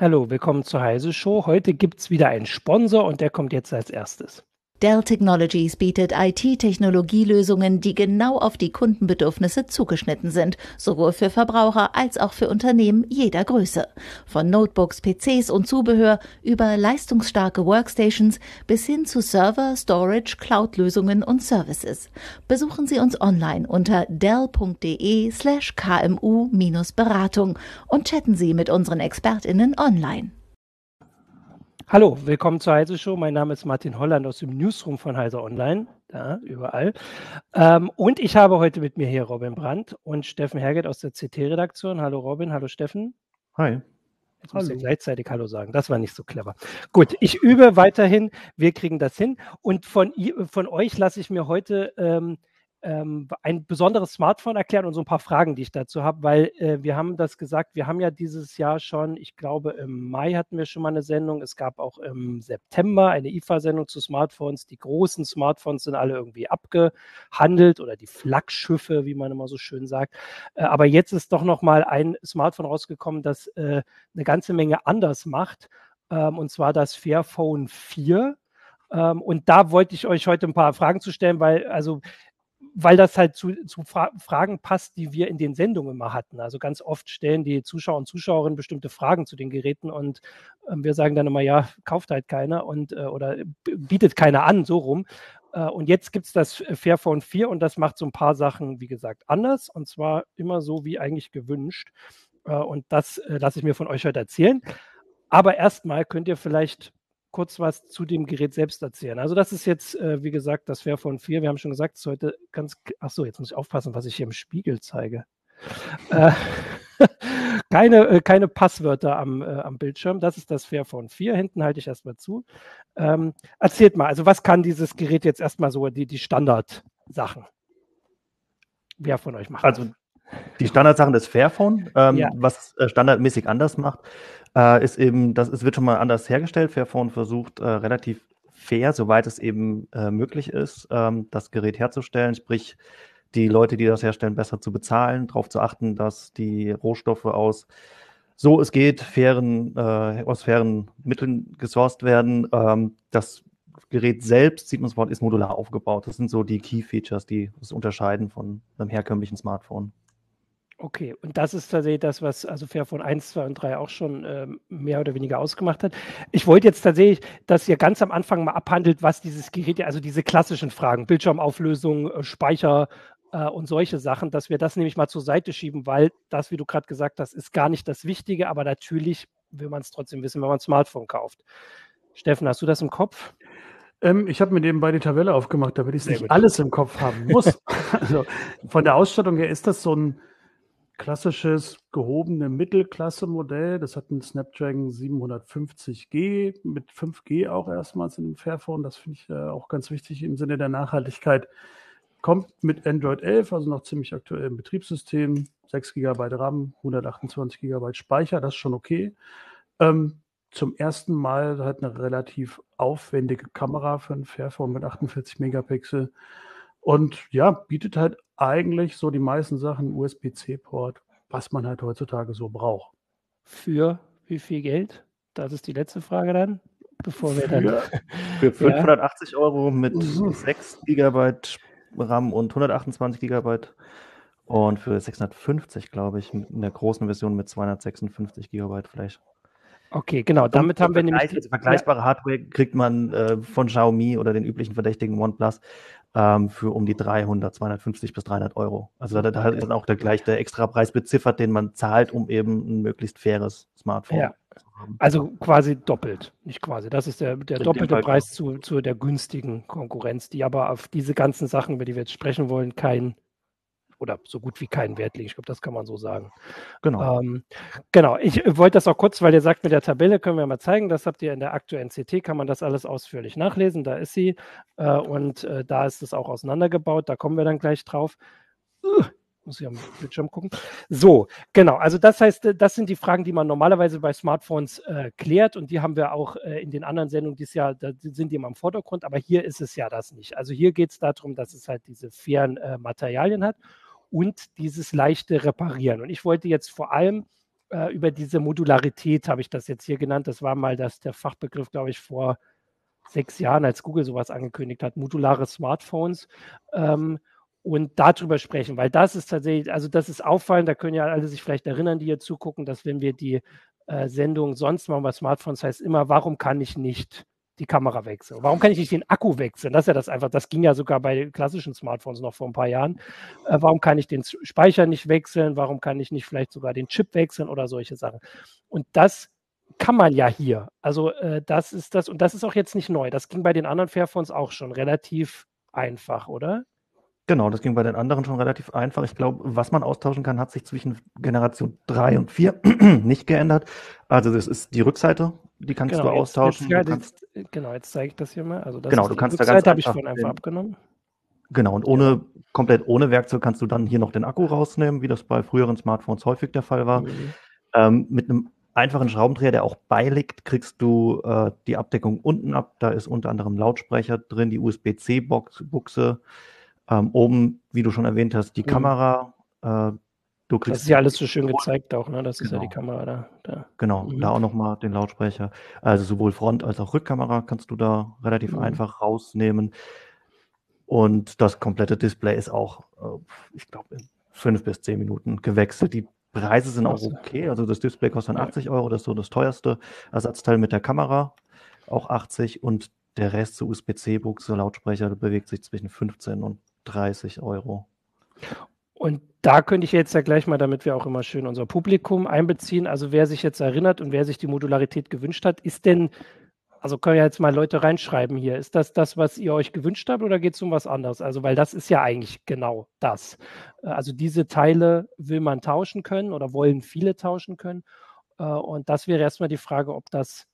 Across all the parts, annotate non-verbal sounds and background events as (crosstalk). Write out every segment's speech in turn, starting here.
Hallo, willkommen zur Heise Show. Heute gibt es wieder einen Sponsor und der kommt jetzt als erstes. Dell Technologies bietet IT-Technologielösungen, die genau auf die Kundenbedürfnisse zugeschnitten sind, sowohl für Verbraucher als auch für Unternehmen jeder Größe. Von Notebooks, PCs und Zubehör über leistungsstarke Workstations bis hin zu Server, Storage, Cloud-Lösungen und Services. Besuchen Sie uns online unter dell.de slash kmu-beratung und chatten Sie mit unseren ExpertInnen online. Hallo, willkommen zur Heise Show. Mein Name ist Martin Holland aus dem Newsroom von Heise Online, da überall. Ähm, und ich habe heute mit mir hier Robin Brandt und Steffen Herget aus der CT-Redaktion. Hallo Robin, hallo Steffen. Hi. Jetzt muss ich gleichzeitig Hallo sagen. Das war nicht so clever. Gut, ich übe weiterhin. Wir kriegen das hin. Und von, von euch lasse ich mir heute ähm, ähm, ein besonderes Smartphone erklären und so ein paar Fragen, die ich dazu habe, weil äh, wir haben das gesagt, wir haben ja dieses Jahr schon, ich glaube im Mai hatten wir schon mal eine Sendung, es gab auch im September eine IFA-Sendung zu Smartphones. Die großen Smartphones sind alle irgendwie abgehandelt oder die Flaggschiffe, wie man immer so schön sagt. Äh, aber jetzt ist doch noch mal ein Smartphone rausgekommen, das äh, eine ganze Menge anders macht, ähm, und zwar das Fairphone 4. Ähm, und da wollte ich euch heute ein paar Fragen zu stellen, weil also weil das halt zu, zu Fra Fragen passt, die wir in den Sendungen immer hatten. Also ganz oft stellen die Zuschauer und Zuschauerinnen bestimmte Fragen zu den Geräten und äh, wir sagen dann immer, ja, kauft halt keiner und äh, oder bietet keiner an, so rum. Äh, und jetzt gibt es das Fairphone 4 und das macht so ein paar Sachen, wie gesagt, anders und zwar immer so wie eigentlich gewünscht. Äh, und das äh, lasse ich mir von euch heute erzählen. Aber erstmal könnt ihr vielleicht kurz was zu dem Gerät selbst erzählen. Also das ist jetzt, äh, wie gesagt, das Fairphone 4. Wir haben schon gesagt, es ist heute ganz, ach so, jetzt muss ich aufpassen, was ich hier im Spiegel zeige. (laughs) äh, (laughs) keine, äh, keine Passwörter am, äh, am Bildschirm. Das ist das Fairphone 4. Hinten halte ich erstmal zu. Ähm, erzählt mal, also was kann dieses Gerät jetzt erstmal so, die, die Standardsachen? Wer von euch macht Also die Standardsachen des Fairphone, ähm, ja. was äh, standardmäßig anders macht, äh, ist eben, das ist, wird schon mal anders hergestellt. Fairphone versucht äh, relativ fair, soweit es eben äh, möglich ist, ähm, das Gerät herzustellen, sprich die Leute, die das herstellen, besser zu bezahlen, darauf zu achten, dass die Rohstoffe aus so es geht, fairen, äh, aus fairen Mitteln gesourced werden. Ähm, das Gerät selbst, sieht man sofort, ist modular aufgebaut. Das sind so die Key Features, die es unterscheiden von einem herkömmlichen Smartphone. Okay, und das ist tatsächlich das, was also Fairphone 1, 2 und 3 auch schon ähm, mehr oder weniger ausgemacht hat. Ich wollte jetzt tatsächlich, dass ihr ganz am Anfang mal abhandelt, was dieses Gerät, also diese klassischen Fragen, Bildschirmauflösung, äh, Speicher äh, und solche Sachen, dass wir das nämlich mal zur Seite schieben, weil das, wie du gerade gesagt hast, ist gar nicht das Wichtige, aber natürlich will man es trotzdem wissen, wenn man ein Smartphone kauft. Steffen, hast du das im Kopf? Ähm, ich habe mir nebenbei die Tabelle aufgemacht, damit ich nicht gut. alles im Kopf haben muss. (laughs) also von der Ausstattung her ist das so ein klassisches gehobene Mittelklasse-Modell. Das hat einen Snapdragon 750G mit 5G auch erstmals in dem Fairphone. Das finde ich äh, auch ganz wichtig im Sinne der Nachhaltigkeit. Kommt mit Android 11, also noch ziemlich aktuellem Betriebssystem, 6 GB RAM, 128 GB Speicher, das ist schon okay. Ähm, zum ersten Mal hat eine relativ aufwendige Kamera für ein Fairphone mit 48 Megapixel. Und ja, bietet halt eigentlich so die meisten Sachen USB-C-Port, was man halt heutzutage so braucht. Für wie viel Geld? Das ist die letzte Frage dann, bevor wir dann. Für 580 (laughs) ja. Euro mit mhm. 6 GB RAM und 128 GB und für 650, glaube ich, in der großen Version mit 256 GB Flash. Okay, genau. Damit haben wir nämlich. Die, vergleichbare Hardware kriegt man äh, von Xiaomi oder den üblichen verdächtigen OnePlus ähm, für um die 300, 250 bis 300 Euro. Also da, da ist auch der gleich der Extrapreis beziffert, den man zahlt, um eben ein möglichst faires Smartphone ja. zu haben. Also quasi doppelt, nicht quasi. Das ist der, der doppelte Preis zu, zu der günstigen Konkurrenz, die aber auf diese ganzen Sachen, über die wir jetzt sprechen wollen, keinen oder so gut wie keinen Wert legen. Ich glaube, das kann man so sagen. Genau. Ähm, genau. Ich wollte das auch kurz, weil ihr sagt, mit der Tabelle können wir mal zeigen. Das habt ihr in der aktuellen CT, kann man das alles ausführlich nachlesen. Da ist sie. Äh, und äh, da ist es auch auseinandergebaut. Da kommen wir dann gleich drauf. Uh, muss ich am Bildschirm gucken. So, genau. Also das heißt, äh, das sind die Fragen, die man normalerweise bei Smartphones äh, klärt und die haben wir auch äh, in den anderen Sendungen dieses Jahr, da sind die immer im Vordergrund, aber hier ist es ja das nicht. Also hier geht es darum, dass es halt diese fairen äh, Materialien hat und dieses leichte Reparieren. Und ich wollte jetzt vor allem äh, über diese Modularität, habe ich das jetzt hier genannt, das war mal das, der Fachbegriff, glaube ich, vor sechs Jahren, als Google sowas angekündigt hat, modulare Smartphones. Ähm, und darüber sprechen, weil das ist tatsächlich, also das ist auffallend, da können ja alle sich vielleicht erinnern, die hier zugucken, dass wenn wir die äh, Sendung sonst machen bei Smartphones, heißt immer, warum kann ich nicht die Kamera wechseln? Warum kann ich nicht den Akku wechseln? Das ist ja das einfach, das ging ja sogar bei klassischen Smartphones noch vor ein paar Jahren. Äh, warum kann ich den Speicher nicht wechseln? Warum kann ich nicht vielleicht sogar den Chip wechseln oder solche Sachen? Und das kann man ja hier. Also äh, das ist das, und das ist auch jetzt nicht neu. Das ging bei den anderen Fairphones auch schon relativ einfach, oder? Genau, das ging bei den anderen schon relativ einfach. Ich glaube, was man austauschen kann, hat sich zwischen Generation 3 und 4 (clears throat) nicht geändert. Also das ist die Rückseite, die kannst genau, du jetzt, austauschen. Jetzt, du kannst, genau, jetzt zeige ich das hier mal. Also das genau, du kannst Rückseite da ganz habe ich vorhin einfach abgenommen. Genau, und ohne, ja. komplett ohne Werkzeug kannst du dann hier noch den Akku rausnehmen, wie das bei früheren Smartphones häufig der Fall war. Mhm. Ähm, mit einem einfachen Schraubendreher, der auch beiliegt, kriegst du äh, die Abdeckung unten ab. Da ist unter anderem Lautsprecher drin, die USB-C-Buchse. Ähm, oben, wie du schon erwähnt hast, die mhm. Kamera. Äh, du kriegst das ist ja alles so schön gezeigt auch, ne? Das genau. ist ja die genau. Kamera da. da. Genau, mhm. da auch nochmal den Lautsprecher. Also sowohl Front- als auch Rückkamera kannst du da relativ mhm. einfach rausnehmen. Und das komplette Display ist auch, äh, ich glaube, in fünf bis zehn Minuten gewechselt. Die Preise sind auch okay. Also das Display kostet dann 80 Euro, das ist so das teuerste Ersatzteil mit der Kamera, auch 80 und der Rest so USB-C-Buchse, Lautsprecher bewegt sich zwischen 15 und 30 Euro. Und da könnte ich jetzt ja gleich mal, damit wir auch immer schön unser Publikum einbeziehen, also wer sich jetzt erinnert und wer sich die Modularität gewünscht hat, ist denn also können ja jetzt mal Leute reinschreiben hier. Ist das das, was ihr euch gewünscht habt oder geht es um was anderes? Also, weil das ist ja eigentlich genau das. Äh, also diese Teile will man tauschen können oder wollen viele tauschen können. Äh, und das wäre erstmal die Frage, ob das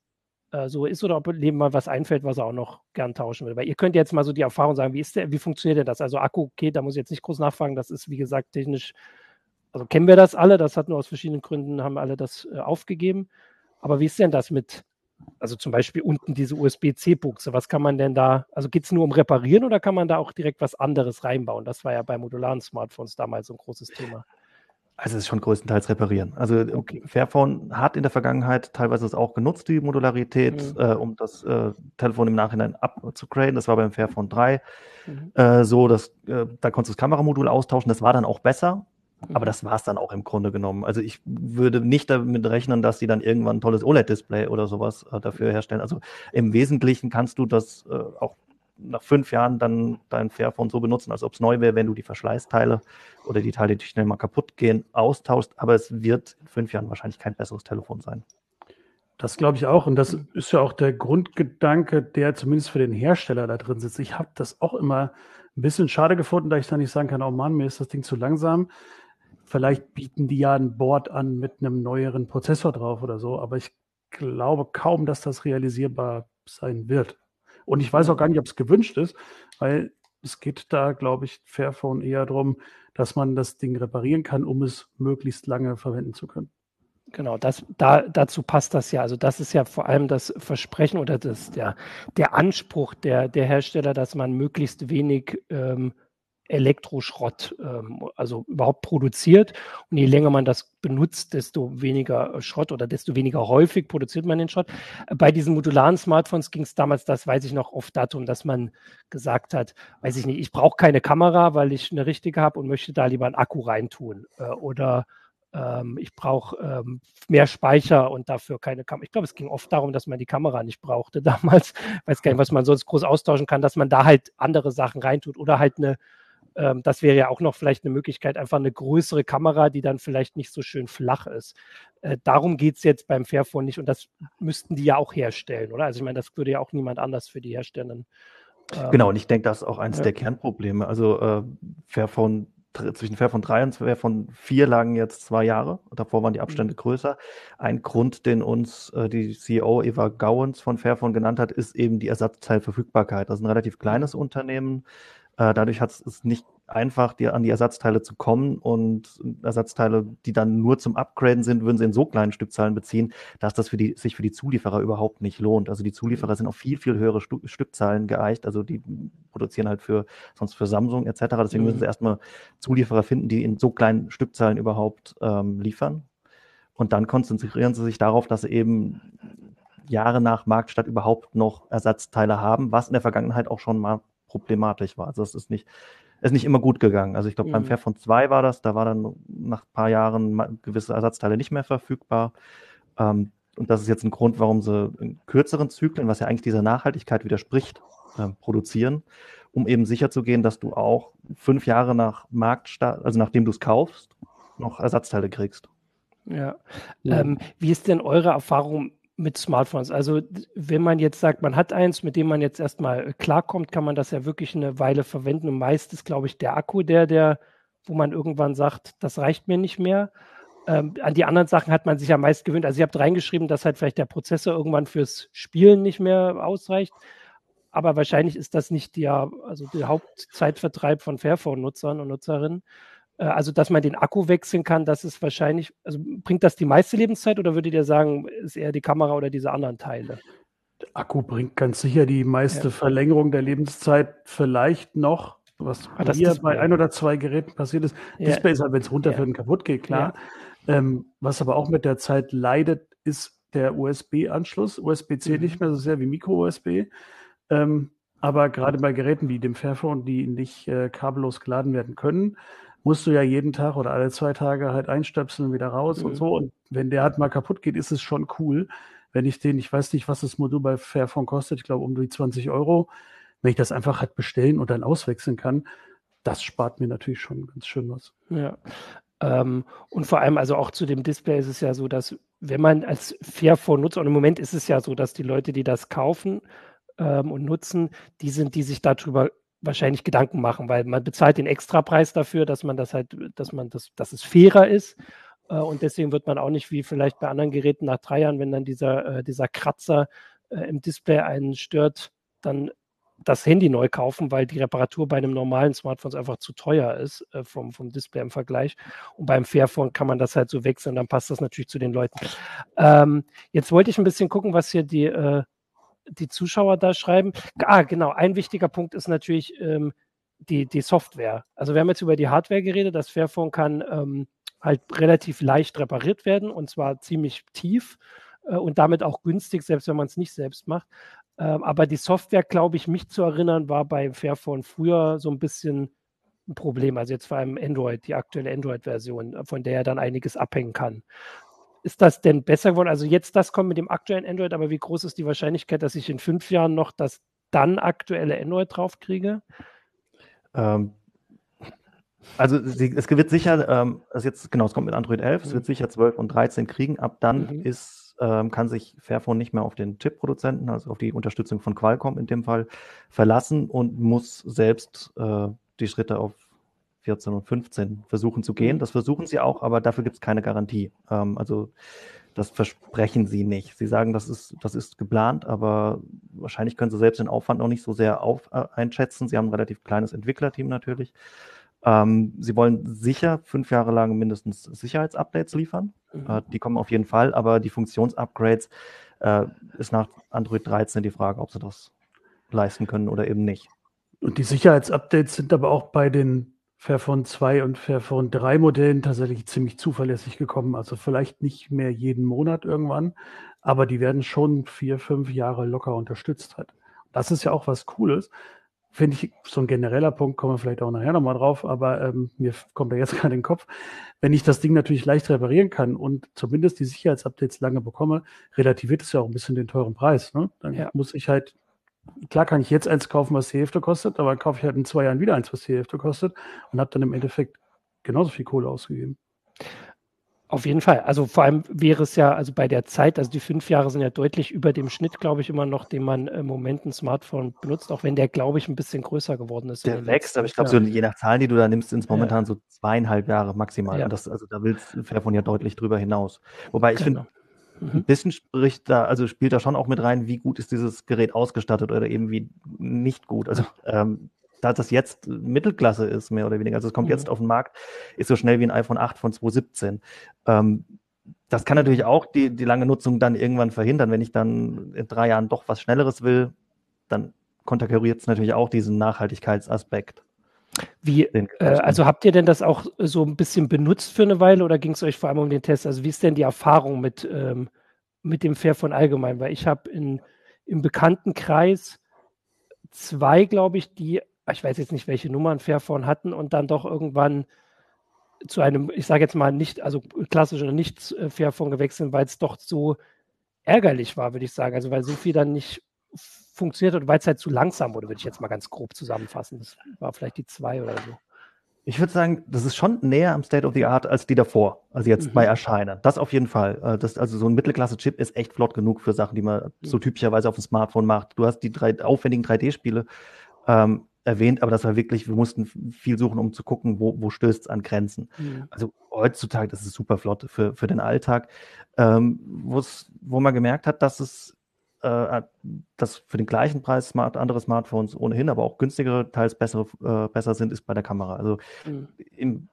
äh, so ist oder ob dem mal was einfällt, was er auch noch gern tauschen will. Weil ihr könnt jetzt mal so die Erfahrung sagen, wie ist der, wie funktioniert denn das? Also Akku, okay, da muss ich jetzt nicht groß nachfragen, das ist wie gesagt technisch, also kennen wir das alle, das hat nur aus verschiedenen Gründen, haben alle das aufgegeben. Aber wie ist denn das mit also zum Beispiel unten diese USB-C-Buchse, was kann man denn da, also geht es nur um Reparieren oder kann man da auch direkt was anderes reinbauen? Das war ja bei modularen Smartphones damals so ein großes Thema. Also es ist schon größtenteils reparieren. Also okay. Fairphone hat in der Vergangenheit teilweise es auch genutzt, die Modularität, mhm. äh, um das äh, Telefon im Nachhinein abzugraden. Das war beim Fairphone 3 mhm. äh, so, dass äh, da konntest du das Kameramodul austauschen. Das war dann auch besser, aber mhm. das war es dann auch im Grunde genommen. Also ich würde nicht damit rechnen, dass sie dann irgendwann ein tolles OLED-Display oder sowas äh, dafür herstellen. Also im Wesentlichen kannst du das äh, auch nach fünf Jahren dann dein Fairphone so benutzen, als ob es neu wäre, wenn du die Verschleißteile oder die Teile, die schnell mal kaputt gehen, austauschst. Aber es wird in fünf Jahren wahrscheinlich kein besseres Telefon sein. Das glaube ich auch. Und das ist ja auch der Grundgedanke, der zumindest für den Hersteller da drin sitzt. Ich habe das auch immer ein bisschen schade gefunden, da ich dann nicht sagen kann, oh Mann, mir ist das Ding zu langsam. Vielleicht bieten die ja ein Board an mit einem neueren Prozessor drauf oder so, aber ich glaube kaum, dass das realisierbar sein wird. Und ich weiß auch gar nicht, ob es gewünscht ist, weil es geht da, glaube ich, Fairphone eher darum, dass man das Ding reparieren kann, um es möglichst lange verwenden zu können. Genau, das, da, dazu passt das ja. Also das ist ja vor allem das Versprechen oder das, der, der Anspruch der, der Hersteller, dass man möglichst wenig ähm, Elektroschrott, ähm, also überhaupt produziert. Und je länger man das benutzt, desto weniger äh, Schrott oder desto weniger häufig produziert man den Schrott. Bei diesen modularen Smartphones ging es damals, das weiß ich noch, oft darum, dass man gesagt hat, weiß ich nicht, ich brauche keine Kamera, weil ich eine richtige habe und möchte da lieber einen Akku reintun. Äh, oder ähm, ich brauche ähm, mehr Speicher und dafür keine Kamera. Ich glaube, es ging oft darum, dass man die Kamera nicht brauchte (laughs) damals. Weiß gar nicht, was man sonst groß austauschen kann, dass man da halt andere Sachen reintut oder halt eine ähm, das wäre ja auch noch vielleicht eine Möglichkeit, einfach eine größere Kamera, die dann vielleicht nicht so schön flach ist. Äh, darum geht es jetzt beim Fairphone nicht und das müssten die ja auch herstellen, oder? Also ich meine, das würde ja auch niemand anders für die herstellen. Ähm, genau, und ich denke, das ist auch eines ja. der Kernprobleme. Also äh, Fairphone zwischen Fairphone 3 und Fairphone 4 lagen jetzt zwei Jahre. Davor waren die Abstände mhm. größer. Ein Grund, den uns äh, die CEO Eva Gowens von Fairphone genannt hat, ist eben die Ersatzteilverfügbarkeit. Das ist ein relativ kleines. Unternehmen. Äh, dadurch hat es nicht einfach, dir an die Ersatzteile zu kommen und Ersatzteile, die dann nur zum Upgraden sind, würden sie in so kleinen Stückzahlen beziehen, dass das für die, sich für die Zulieferer überhaupt nicht lohnt. Also die Zulieferer sind auf viel, viel höhere Stu Stückzahlen geeicht. Also die produzieren halt für, sonst für Samsung etc. Deswegen mhm. müssen sie erstmal Zulieferer finden, die in so kleinen Stückzahlen überhaupt ähm, liefern. Und dann konzentrieren sie sich darauf, dass sie eben Jahre nach Marktstadt überhaupt noch Ersatzteile haben, was in der Vergangenheit auch schon mal problematisch war. Also es ist nicht, ist nicht immer gut gegangen. Also ich glaube, mhm. beim Fairphone 2 war das, da war dann nach ein paar Jahren gewisse Ersatzteile nicht mehr verfügbar. Ähm, und das ist jetzt ein Grund, warum sie in kürzeren Zyklen, was ja eigentlich dieser Nachhaltigkeit widerspricht, äh, produzieren, um eben sicherzugehen, dass du auch fünf Jahre nach Marktstart, also nachdem du es kaufst, noch Ersatzteile kriegst. Ja. ja. Ähm, wie ist denn eure Erfahrung mit Smartphones. Also wenn man jetzt sagt, man hat eins, mit dem man jetzt erstmal klarkommt, kann man das ja wirklich eine Weile verwenden. Und meist ist, glaube ich, der Akku der, der, wo man irgendwann sagt, das reicht mir nicht mehr. Ähm, an die anderen Sachen hat man sich ja meist gewöhnt. Also ihr habt reingeschrieben, dass halt vielleicht der Prozessor irgendwann fürs Spielen nicht mehr ausreicht. Aber wahrscheinlich ist das nicht der, also der Hauptzeitvertreib von Fairphone-Nutzern und Nutzerinnen. Äh, also, dass man den Akku wechseln kann, das ist wahrscheinlich, also bringt das die meiste Lebenszeit oder würdet ihr sagen, ist eher die Kamera oder diese anderen Teile? Der Akku bringt ganz sicher die meiste ja. Verlängerung der Lebenszeit vielleicht noch, was ah, hier bei ein oder zwei Geräten passiert ist. Ja. Display ist halt, wenn es runterfällt ja. und kaputt geht, klar. Ähm, was aber auch mit der Zeit leidet, ist der USB-Anschluss. USB-C mhm. nicht mehr so sehr wie Micro-USB. Ähm, aber gerade bei Geräten wie dem Fairphone, die nicht äh, kabellos geladen werden können, musst du ja jeden Tag oder alle zwei Tage halt einstöpseln und wieder raus mhm. und so. Und wenn der halt mal kaputt geht, ist es schon cool. Wenn ich den, ich weiß nicht, was das Modul bei Fairphone kostet, ich glaube um die 20 Euro, wenn ich das einfach halt bestellen und dann auswechseln kann, das spart mir natürlich schon ganz schön was. Ja. Ähm, und vor allem, also auch zu dem Display ist es ja so, dass wenn man als Fairphone nutzt, und im Moment ist es ja so, dass die Leute, die das kaufen ähm, und nutzen, die sind, die sich darüber wahrscheinlich Gedanken machen, weil man bezahlt den Extrapreis dafür, dass man das halt, dass man das, dass es fairer ist. Äh, und deswegen wird man auch nicht wie vielleicht bei anderen Geräten nach drei Jahren, wenn dann dieser, äh, dieser Kratzer äh, im Display einen stört, dann das Handy neu kaufen, weil die Reparatur bei einem normalen Smartphone einfach zu teuer ist vom, vom Display im Vergleich. Und beim Fairphone kann man das halt so wechseln, dann passt das natürlich zu den Leuten. Ähm, jetzt wollte ich ein bisschen gucken, was hier die, äh, die Zuschauer da schreiben. Ah, genau. Ein wichtiger Punkt ist natürlich ähm, die, die Software. Also wir haben jetzt über die Hardware geredet. Das Fairphone kann ähm, halt relativ leicht repariert werden und zwar ziemlich tief äh, und damit auch günstig, selbst wenn man es nicht selbst macht. Ähm, aber die Software, glaube ich, mich zu erinnern, war bei Fairphone früher so ein bisschen ein Problem. Also jetzt vor allem Android, die aktuelle Android-Version, von der er dann einiges abhängen kann ist das denn besser geworden? Also jetzt das kommt mit dem aktuellen Android, aber wie groß ist die Wahrscheinlichkeit, dass ich in fünf Jahren noch das dann aktuelle Android draufkriege? Ähm, also sie, es wird sicher, ähm, also jetzt genau, es kommt mit Android 11, mhm. es wird sicher 12 und 13 kriegen. Ab dann mhm. ist, ähm, kann sich Fairphone nicht mehr auf den Chip-Produzenten, also auf die Unterstützung von Qualcomm in dem Fall, verlassen und muss selbst äh, die Schritte auf 14 und 15 versuchen zu gehen. Mhm. Das versuchen sie auch, aber dafür gibt es keine Garantie. Ähm, also das versprechen sie nicht. Sie sagen, das ist, das ist geplant, aber wahrscheinlich können sie selbst den Aufwand noch nicht so sehr auf, äh, einschätzen. Sie haben ein relativ kleines Entwicklerteam natürlich. Ähm, sie wollen sicher fünf Jahre lang mindestens Sicherheitsupdates liefern. Mhm. Äh, die kommen auf jeden Fall, aber die Funktionsupgrades äh, ist nach Android 13 die Frage, ob sie das leisten können oder eben nicht. Und die Sicherheitsupdates sind aber auch bei den Fairphone 2 und Fairphone 3 Modellen tatsächlich ziemlich zuverlässig gekommen. Also vielleicht nicht mehr jeden Monat irgendwann, aber die werden schon vier, fünf Jahre locker unterstützt halt. Das ist ja auch was Cooles. Finde ich so ein genereller Punkt, kommen wir vielleicht auch nachher nochmal drauf, aber ähm, mir kommt da jetzt (laughs) gerade in den Kopf. Wenn ich das Ding natürlich leicht reparieren kann und zumindest die Sicherheitsupdates lange bekomme, relativiert es ja auch ein bisschen den teuren Preis. Ne? Dann ja. muss ich halt klar kann ich jetzt eins kaufen, was die Hälfte kostet, aber kaufe ich halt in zwei Jahren wieder eins, was die Hälfte kostet und habe dann im Endeffekt genauso viel Kohle ausgegeben. Auf jeden Fall. Also vor allem wäre es ja, also bei der Zeit, also die fünf Jahre sind ja deutlich über dem Schnitt, glaube ich, immer noch, den man im Moment ein Smartphone benutzt, auch wenn der, glaube ich, ein bisschen größer geworden ist. Der wächst, aber ich glaube, so je nach Zahlen, die du da nimmst, sind es momentan ja. so zweieinhalb Jahre maximal. Ja. Das, also da will Fairphone ja deutlich drüber hinaus. Wobei ich genau. finde, Mhm. Ein bisschen spricht da, also spielt da schon auch mit rein, wie gut ist dieses Gerät ausgestattet oder eben wie nicht gut. Also ähm, da das jetzt Mittelklasse ist, mehr oder weniger. Also es kommt mhm. jetzt auf den Markt, ist so schnell wie ein iPhone 8 von 2017. Ähm, das kann natürlich auch die, die lange Nutzung dann irgendwann verhindern. Wenn ich dann in drei Jahren doch was Schnelleres will, dann konterkariert es natürlich auch diesen Nachhaltigkeitsaspekt. Wie, äh, also habt ihr denn das auch so ein bisschen benutzt für eine Weile oder ging es euch vor allem um den Test? Also wie ist denn die Erfahrung mit, ähm, mit dem Fairphone allgemein? Weil ich habe im Bekanntenkreis zwei, glaube ich, die, ich weiß jetzt nicht, welche Nummern Fairphone hatten und dann doch irgendwann zu einem, ich sage jetzt mal nicht, also klassisch oder nicht äh, Fairphone gewechselt, weil es doch so ärgerlich war, würde ich sagen. Also weil so viel dann nicht funktioniert hat, weil es halt zu langsam wurde, würde ich jetzt mal ganz grob zusammenfassen. Das war vielleicht die zwei oder so. Ich würde sagen, das ist schon näher am State of the Art als die davor, also jetzt mhm. bei Erscheinen. Das auf jeden Fall. Äh, das, also so ein Mittelklasse-Chip ist echt flott genug für Sachen, die man mhm. so typischerweise auf dem Smartphone macht. Du hast die drei, aufwendigen 3D-Spiele ähm, erwähnt, aber das war wirklich, wir mussten viel suchen, um zu gucken, wo, wo stößt es an Grenzen. Mhm. Also heutzutage, das ist super flott für, für den Alltag, ähm, wo man gemerkt hat, dass es äh, dass für den gleichen Preis smart, andere Smartphones ohnehin, aber auch günstigere, teils bessere, äh, besser sind, ist bei der Kamera. Also mhm. im,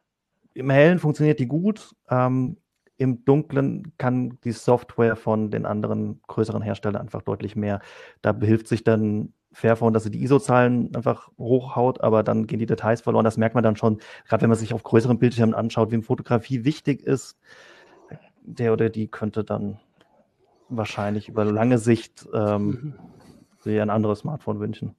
im Hellen funktioniert die gut. Ähm, Im Dunklen kann die Software von den anderen größeren Herstellern einfach deutlich mehr. Da behilft sich dann Fairphone, dass sie die ISO-Zahlen einfach hochhaut, aber dann gehen die Details verloren. Das merkt man dann schon, gerade wenn man sich auf größeren Bildschirmen anschaut, wem Fotografie wichtig ist, der oder die könnte dann wahrscheinlich über lange Sicht ähm, mhm. sich ein anderes Smartphone wünschen.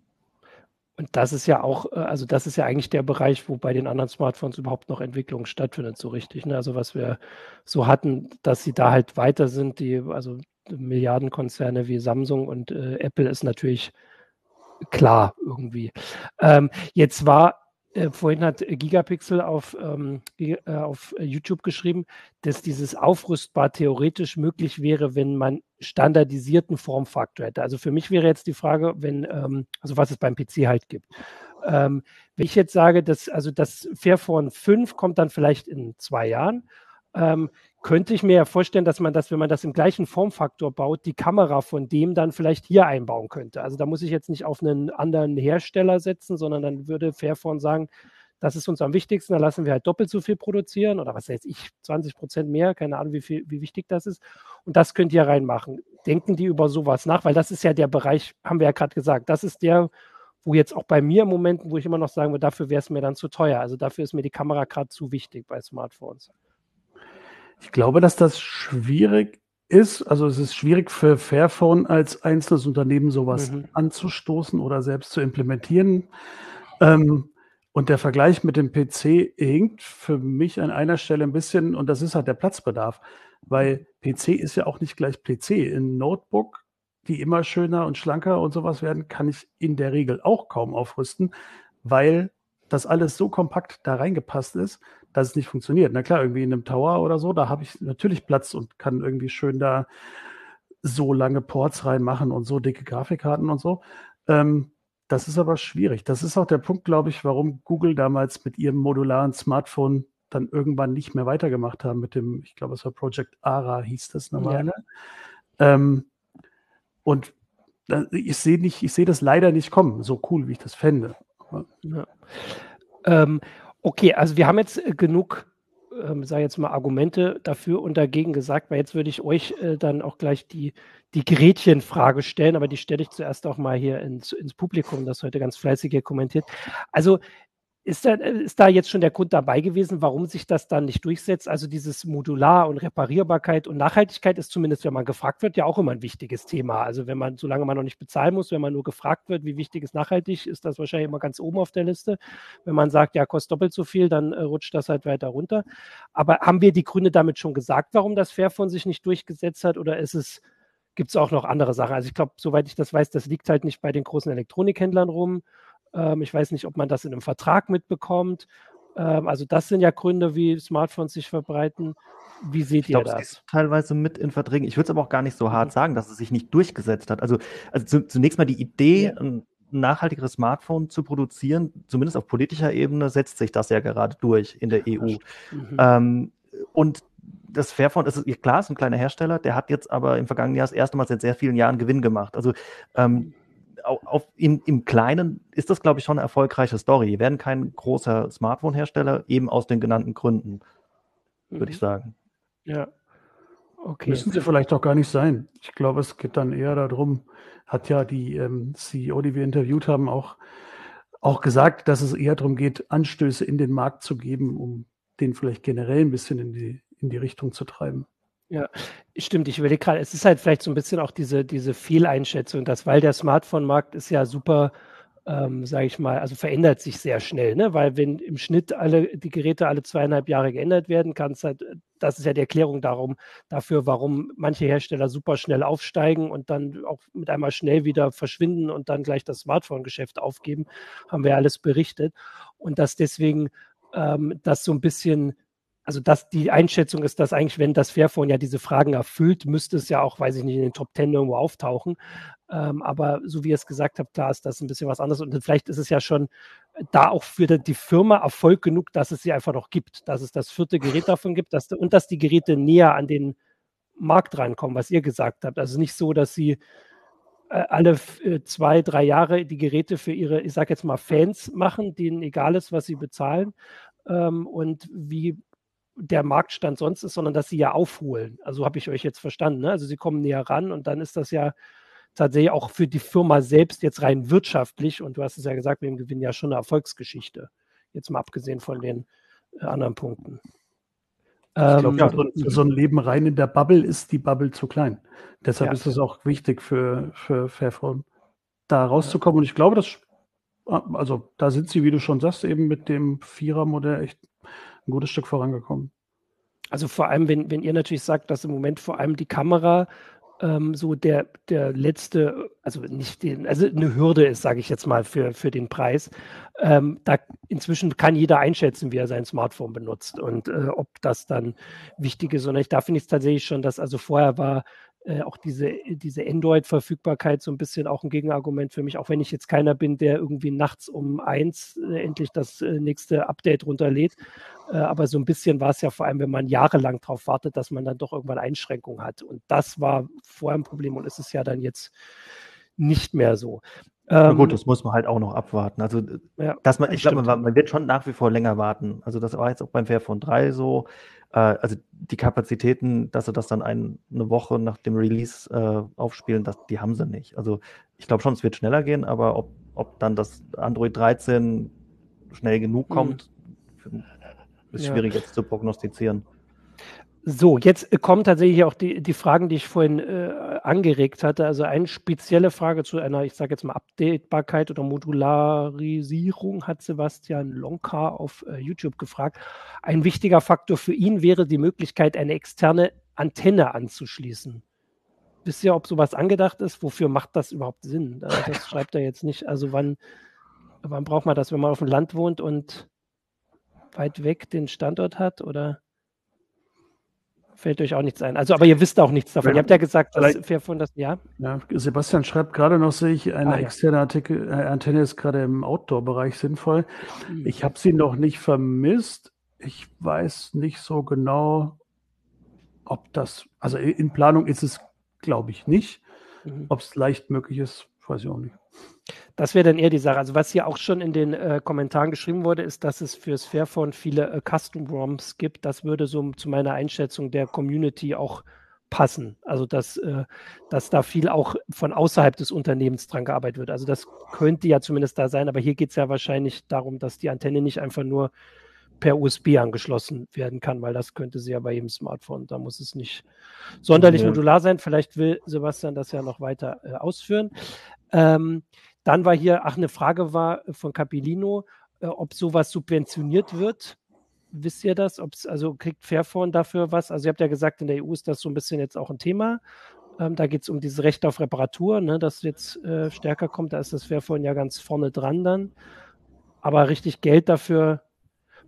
Und das ist ja auch, äh, also das ist ja eigentlich der Bereich, wo bei den anderen Smartphones überhaupt noch Entwicklung stattfindet, so richtig. Ne? Also was wir so hatten, dass sie da halt weiter sind, die, also Milliardenkonzerne wie Samsung und äh, Apple ist natürlich klar irgendwie. Ähm, jetzt war äh, vorhin hat Gigapixel auf, ähm, äh, auf YouTube geschrieben, dass dieses aufrüstbar theoretisch möglich wäre, wenn man standardisierten Formfaktor hätte. Also für mich wäre jetzt die Frage, wenn, ähm, also was es beim PC halt gibt. Ähm, wenn ich jetzt sage, dass also das Fairphone 5 kommt dann vielleicht in zwei Jahren ähm, könnte ich mir ja vorstellen, dass man das, wenn man das im gleichen Formfaktor baut, die Kamera von dem dann vielleicht hier einbauen könnte. Also da muss ich jetzt nicht auf einen anderen Hersteller setzen, sondern dann würde Fairphone sagen, das ist uns am wichtigsten, da lassen wir halt doppelt so viel produzieren oder was weiß ich, 20 Prozent mehr, keine Ahnung, wie, viel, wie wichtig das ist. Und das könnt ihr reinmachen. Denken die über sowas nach, weil das ist ja der Bereich, haben wir ja gerade gesagt, das ist der, wo jetzt auch bei mir im Moment, wo ich immer noch sagen würde, dafür wäre es mir dann zu teuer. Also dafür ist mir die Kamera gerade zu wichtig bei Smartphones. Ich glaube, dass das schwierig ist. Also es ist schwierig für Fairphone als einzelnes Unternehmen sowas mhm. anzustoßen oder selbst zu implementieren. Ähm, und der Vergleich mit dem PC hinkt für mich an einer Stelle ein bisschen, und das ist halt der Platzbedarf, weil PC ist ja auch nicht gleich PC. In Notebook, die immer schöner und schlanker und sowas werden, kann ich in der Regel auch kaum aufrüsten, weil das alles so kompakt da reingepasst ist, dass es nicht funktioniert. Na klar, irgendwie in einem Tower oder so, da habe ich natürlich Platz und kann irgendwie schön da so lange Ports reinmachen und so dicke Grafikkarten und so. Ähm, das ist aber schwierig. Das ist auch der Punkt, glaube ich, warum Google damals mit ihrem modularen Smartphone dann irgendwann nicht mehr weitergemacht haben mit dem, ich glaube, es war Project ARA, hieß das normal. Ja. Ähm, und ich sehe nicht, ich sehe das leider nicht kommen, so cool, wie ich das fände. Ja. Ähm, Okay, also wir haben jetzt äh, genug, ähm, sage jetzt mal, Argumente dafür und dagegen gesagt, weil jetzt würde ich euch äh, dann auch gleich die, die Gretchenfrage stellen, aber die stelle ich zuerst auch mal hier ins, ins Publikum, das heute ganz fleißig hier kommentiert. Also ist da, ist da jetzt schon der Grund dabei gewesen, warum sich das dann nicht durchsetzt? Also dieses Modular und Reparierbarkeit und Nachhaltigkeit ist zumindest, wenn man gefragt wird, ja auch immer ein wichtiges Thema. Also wenn man, solange man noch nicht bezahlen muss, wenn man nur gefragt wird, wie wichtig ist nachhaltig, ist das wahrscheinlich immer ganz oben auf der Liste. Wenn man sagt, ja, kostet doppelt so viel, dann äh, rutscht das halt weiter runter. Aber haben wir die Gründe damit schon gesagt, warum das Fairphone sich nicht durchgesetzt hat? Oder ist es, gibt es auch noch andere Sachen? Also ich glaube, soweit ich das weiß, das liegt halt nicht bei den großen Elektronikhändlern rum ähm, ich weiß nicht, ob man das in einem Vertrag mitbekommt. Ähm, also das sind ja Gründe, wie Smartphones sich verbreiten. Wie seht ich ihr glaub, das? Es teilweise mit in Verträgen. Ich würde es aber auch gar nicht so hart mhm. sagen, dass es sich nicht durchgesetzt hat. Also, also zu, zunächst mal die Idee, ja. ein nachhaltigeres Smartphone zu produzieren, zumindest auf politischer Ebene, setzt sich das ja gerade durch in der EU. Mhm. Ähm, und das Fairphone, ist klar, ist ein kleiner Hersteller, der hat jetzt aber im vergangenen Jahr das erste Mal seit sehr vielen Jahren Gewinn gemacht. Also ähm, auf, im, im Kleinen ist das, glaube ich, schon eine erfolgreiche Story. Die werden kein großer Smartphone-Hersteller, eben aus den genannten Gründen, würde mhm. ich sagen. Ja. Okay. Müssen sie vielleicht auch gar nicht sein. Ich glaube, es geht dann eher darum, hat ja die ähm, CEO, die wir interviewt haben, auch, auch gesagt, dass es eher darum geht, Anstöße in den Markt zu geben, um den vielleicht generell ein bisschen in die, in die Richtung zu treiben. Ja, stimmt. Ich überlege gerade, es ist halt vielleicht so ein bisschen auch diese, diese Fehleinschätzung, dass weil der Smartphone-Markt ist ja super ähm, sage ich mal, also verändert sich sehr schnell, ne? weil wenn im Schnitt alle die Geräte alle zweieinhalb Jahre geändert werden, kann es halt, das ist ja die Erklärung darum, dafür, warum manche Hersteller super schnell aufsteigen und dann auch mit einmal schnell wieder verschwinden und dann gleich das Smartphone-Geschäft aufgeben, haben wir alles berichtet. Und dass deswegen ähm, das so ein bisschen also dass die Einschätzung ist, dass eigentlich, wenn das Fairphone ja diese Fragen erfüllt, müsste es ja auch, weiß ich nicht, in den Top Ten irgendwo auftauchen. Ähm, aber so wie ihr es gesagt habt, klar ist das ein bisschen was anderes. Und vielleicht ist es ja schon da auch für die Firma Erfolg genug, dass es sie einfach noch gibt, dass es das vierte Gerät davon gibt dass, und dass die Geräte näher an den Markt reinkommen, was ihr gesagt habt. Also nicht so, dass sie äh, alle äh, zwei, drei Jahre die Geräte für ihre, ich sage jetzt mal, Fans machen, denen egal ist, was sie bezahlen. Ähm, und wie der Marktstand sonst ist, sondern dass sie ja aufholen. Also habe ich euch jetzt verstanden. Ne? Also sie kommen näher ran und dann ist das ja tatsächlich auch für die Firma selbst jetzt rein wirtschaftlich und du hast es ja gesagt, mit dem Gewinn ja schon eine Erfolgsgeschichte. Jetzt mal abgesehen von den äh, anderen Punkten. Ich glaube, ähm, ja, so, so, ein Leben rein in der Bubble ist die Bubble zu klein. Deshalb ja. ist es auch wichtig für, für Fairphone, da rauszukommen. Und ich glaube, dass, also da sind sie, wie du schon sagst, eben mit dem Vierer-Modell echt ein gutes Stück vorangekommen. Also vor allem, wenn, wenn ihr natürlich sagt, dass im Moment vor allem die Kamera ähm, so der, der letzte, also nicht den, also eine Hürde ist, sage ich jetzt mal, für, für den Preis. Ähm, da inzwischen kann jeder einschätzen, wie er sein Smartphone benutzt und äh, ob das dann wichtig ist. Und ich, da finde ich es tatsächlich schon, dass also vorher war äh, auch diese, diese Android-Verfügbarkeit so ein bisschen auch ein Gegenargument für mich, auch wenn ich jetzt keiner bin, der irgendwie nachts um eins äh, endlich das äh, nächste Update runterlädt. Äh, aber so ein bisschen war es ja vor allem, wenn man jahrelang darauf wartet, dass man dann doch irgendwann Einschränkungen hat. Und das war vorher ein Problem und ist es ja dann jetzt nicht mehr so. Na gut, ähm, das muss man halt auch noch abwarten. Also, ja, dass man, ich glaube, man, man, wird schon nach wie vor länger warten. Also, das war jetzt auch beim Fairphone 3 so. Äh, also, die Kapazitäten, dass sie das dann ein, eine Woche nach dem Release äh, aufspielen, das, die haben sie nicht. Also, ich glaube schon, es wird schneller gehen, aber ob, ob dann das Android 13 schnell genug mhm. kommt, mhm. ist schwierig ja. jetzt zu prognostizieren. So, jetzt kommen tatsächlich auch die, die Fragen, die ich vorhin äh, angeregt hatte. Also eine spezielle Frage zu einer, ich sage jetzt mal, Updatebarkeit oder Modularisierung hat Sebastian Lonka auf äh, YouTube gefragt. Ein wichtiger Faktor für ihn wäre die Möglichkeit, eine externe Antenne anzuschließen. Wisst ihr, ob sowas angedacht ist? Wofür macht das überhaupt Sinn? Das (laughs) schreibt er jetzt nicht. Also wann, wann braucht man das, wenn man auf dem Land wohnt und weit weg den Standort hat? Oder? Fällt euch auch nichts ein. Also, aber ihr wisst auch nichts davon. Ja, ihr habt ja gesagt, dass Fairphone das, ja? ja? Sebastian schreibt gerade noch, sehe ich, eine ah, externe Artikel, äh, Antenne ist gerade im Outdoor-Bereich sinnvoll. Mhm. Ich habe sie noch nicht vermisst. Ich weiß nicht so genau, ob das, also in Planung ist es, glaube ich, nicht. Mhm. Ob es leicht möglich ist, weiß ich auch nicht. Das wäre dann eher die Sache. Also was hier auch schon in den äh, Kommentaren geschrieben wurde, ist, dass es fürs Fairphone viele äh, Custom-ROMs gibt. Das würde so zu meiner Einschätzung der Community auch passen. Also dass, äh, dass da viel auch von außerhalb des Unternehmens dran gearbeitet wird. Also das könnte ja zumindest da sein, aber hier geht es ja wahrscheinlich darum, dass die Antenne nicht einfach nur per USB angeschlossen werden kann, weil das könnte sie ja bei jedem Smartphone. Da muss es nicht sonderlich ja. modular sein. Vielleicht will Sebastian das ja noch weiter äh, ausführen. Ähm, dann war hier, ach, eine Frage war von Capilino, äh, ob sowas subventioniert wird. Wisst ihr das? Ob's, also kriegt Fairphone dafür was? Also ihr habt ja gesagt, in der EU ist das so ein bisschen jetzt auch ein Thema. Ähm, da geht es um dieses Recht auf Reparatur, ne, das jetzt äh, stärker kommt. Da ist das Fairphone ja ganz vorne dran dann. Aber richtig Geld dafür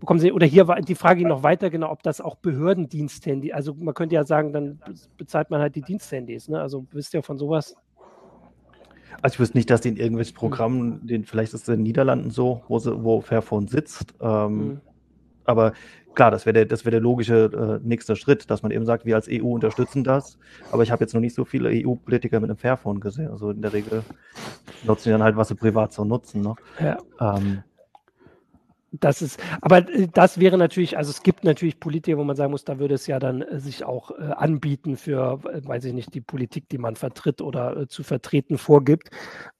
bekommen sie, oder hier war die Frage noch weiter genau, ob das auch Behördendiensthandy, also man könnte ja sagen, dann bezahlt man halt die Diensthandys, ne? Also wisst ihr von sowas? Also ich wüsste nicht, dass die in irgendwelchen hm. Programmen, den, vielleicht ist es in den Niederlanden so, wo, sie, wo Fairphone sitzt. Ähm, mhm. aber klar, das wäre der, das wäre der logische äh, nächste Schritt, dass man eben sagt, wir als EU unterstützen das. Aber ich habe jetzt noch nicht so viele EU-Politiker mit einem Fairphone gesehen. Also in der Regel nutzen die dann halt, was sie privat so nutzen. Ne? Ja. Ähm, das ist, aber äh, das wäre natürlich, also es gibt natürlich Politiker, wo man sagen muss, da würde es ja dann äh, sich auch äh, anbieten für, weiß ich nicht, die Politik, die man vertritt oder zu vertreten vorgibt.